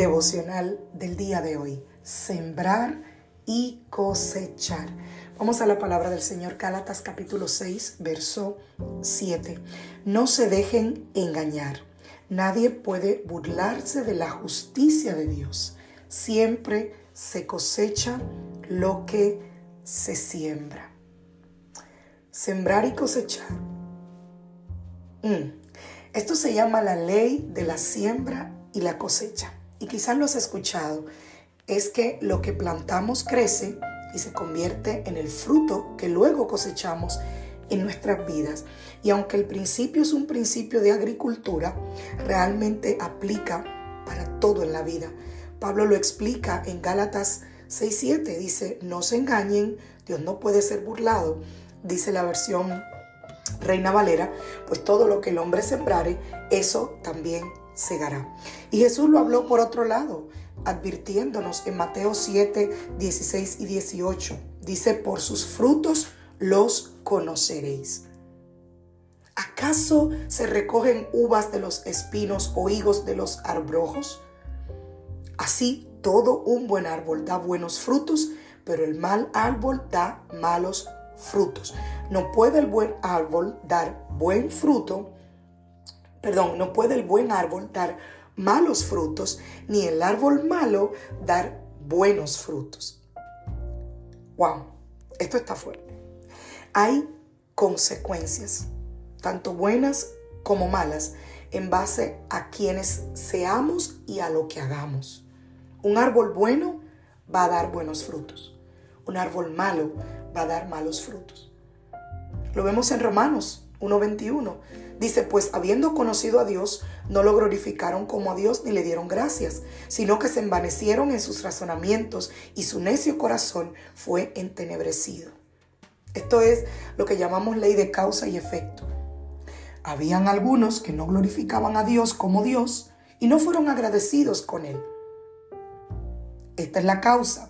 Devocional del día de hoy, sembrar y cosechar. Vamos a la palabra del Señor, Gálatas capítulo 6, verso 7. No se dejen engañar. Nadie puede burlarse de la justicia de Dios. Siempre se cosecha lo que se siembra. Sembrar y cosechar. Mm. Esto se llama la ley de la siembra y la cosecha y quizás lo has escuchado, es que lo que plantamos crece y se convierte en el fruto que luego cosechamos en nuestras vidas. Y aunque el principio es un principio de agricultura, realmente aplica para todo en la vida. Pablo lo explica en Gálatas 6.7, dice, no se engañen, Dios no puede ser burlado, dice la versión Reina Valera, pues todo lo que el hombre sembrare, eso también Y Jesús lo habló por otro lado, advirtiéndonos en Mateo 7, 16 y 18. Dice, por sus frutos los conoceréis. ¿Acaso se recogen uvas de los espinos o higos de los arbrojos? Así todo un buen árbol da buenos frutos, pero el mal árbol da malos frutos. No puede el buen árbol dar buen fruto perdón, no puede el buen árbol dar malos frutos, ni el árbol malo dar buenos frutos. Wow, esto está fuerte. Hay consecuencias, tanto buenas como malas, en base a quienes seamos y a lo que hagamos. Un árbol bueno va a dar buenos frutos. Un árbol malo va a dar malos frutos. Lo vemos en Romanos 1.21 Dice, pues habiendo conocido a Dios, no lo glorificaron como a Dios ni le dieron gracias, sino que se envanecieron en sus razonamientos y su necio corazón fue entenebrecido. Esto es lo que llamamos ley de causa y efecto. Habían algunos que no glorificaban a Dios como Dios y no fueron agradecidos con Él. Esta es la causa.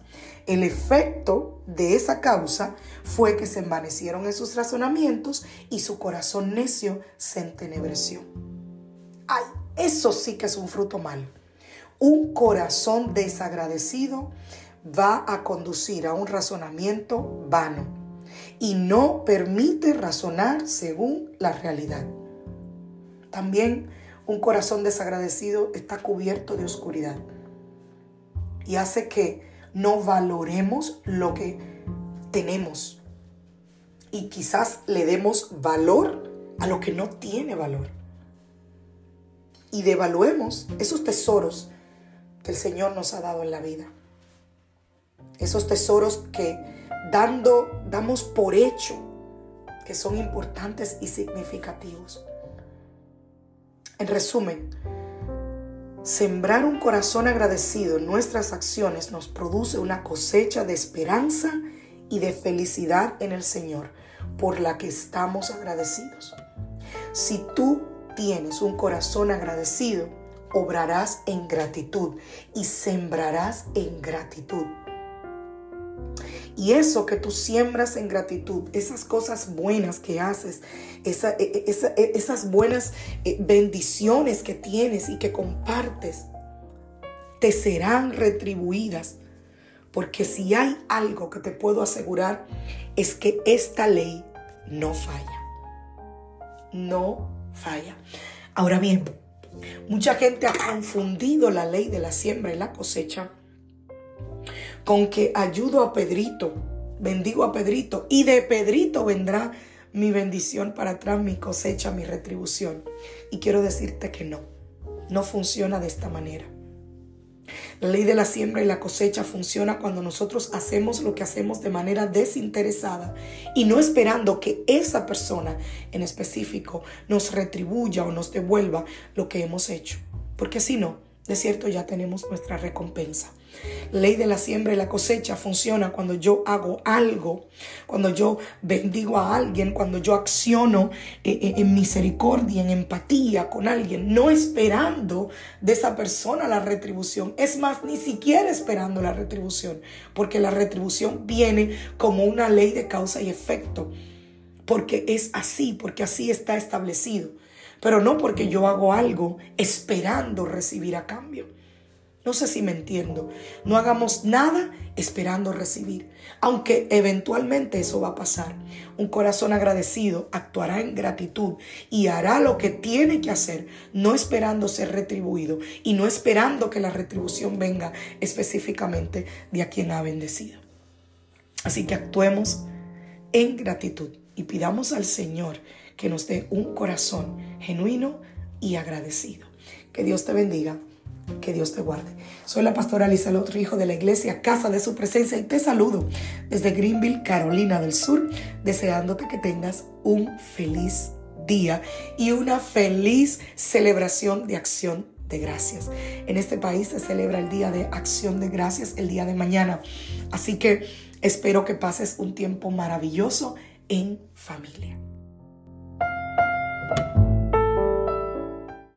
El efecto de esa causa fue que se envanecieron en sus razonamientos y su corazón necio se entenebreció. Ay, eso sí que es un fruto malo. Un corazón desagradecido va a conducir a un razonamiento vano y no permite razonar según la realidad. También un corazón desagradecido está cubierto de oscuridad y hace que no valoremos lo que tenemos y quizás le demos valor a lo que no tiene valor. Y devaluemos esos tesoros que el Señor nos ha dado en la vida. Esos tesoros que dando damos por hecho que son importantes y significativos. En resumen, Sembrar un corazón agradecido en nuestras acciones nos produce una cosecha de esperanza y de felicidad en el Señor, por la que estamos agradecidos. Si tú tienes un corazón agradecido, obrarás en gratitud y sembrarás en gratitud. Y eso que tú siembras en gratitud, esas cosas buenas que haces, e, e, e, esas buenas eh, bendiciones que tienes y que compartes, te serán retribuidas. Porque si hay algo que te puedo asegurar es que esta ley no falla. No falla. Ahora bien, mucha gente ha confundido la ley de la siembra y la cosecha con que ayudo a Pedrito, bendigo a Pedrito y de Pedrito vendrá mi bendición para atrás, mi cosecha, mi retribución. Y quiero decirte que no, no funciona de esta manera. La ley de la siembra y la cosecha funciona cuando nosotros hacemos lo que hacemos de manera desinteresada y no esperando que esa persona en específico nos retribuya o nos devuelva lo que hemos hecho. Porque si no, de cierto ya tenemos nuestra recompensa. Ley de la siembra y la cosecha funciona cuando yo hago algo, cuando yo bendigo a alguien, cuando yo acciono eh, eh, en misericordia, en empatía con alguien, no esperando de esa persona la retribución. Es más, ni siquiera esperando la retribución, porque la retribución viene como una ley de causa y efecto, porque es así, porque así está establecido pero no porque yo hago algo esperando recibir a cambio. No sé si me entiendo. No hagamos nada esperando recibir, aunque eventualmente eso va a pasar. Un corazón agradecido actuará en gratitud y hará lo que tiene que hacer, no esperando ser retribuido y no esperando que la retribución venga específicamente de a quien ha bendecido. Así que actuemos en gratitud y pidamos al Señor que nos dé un corazón genuino y agradecido. Que Dios te bendiga, que Dios te guarde. Soy la pastora Lisa, el otro hijo de la iglesia, Casa de Su Presencia, y te saludo desde Greenville, Carolina del Sur, deseándote que tengas un feliz día y una feliz celebración de acción de gracias. En este país se celebra el Día de Acción de Gracias el día de mañana. Así que espero que pases un tiempo maravilloso en familia.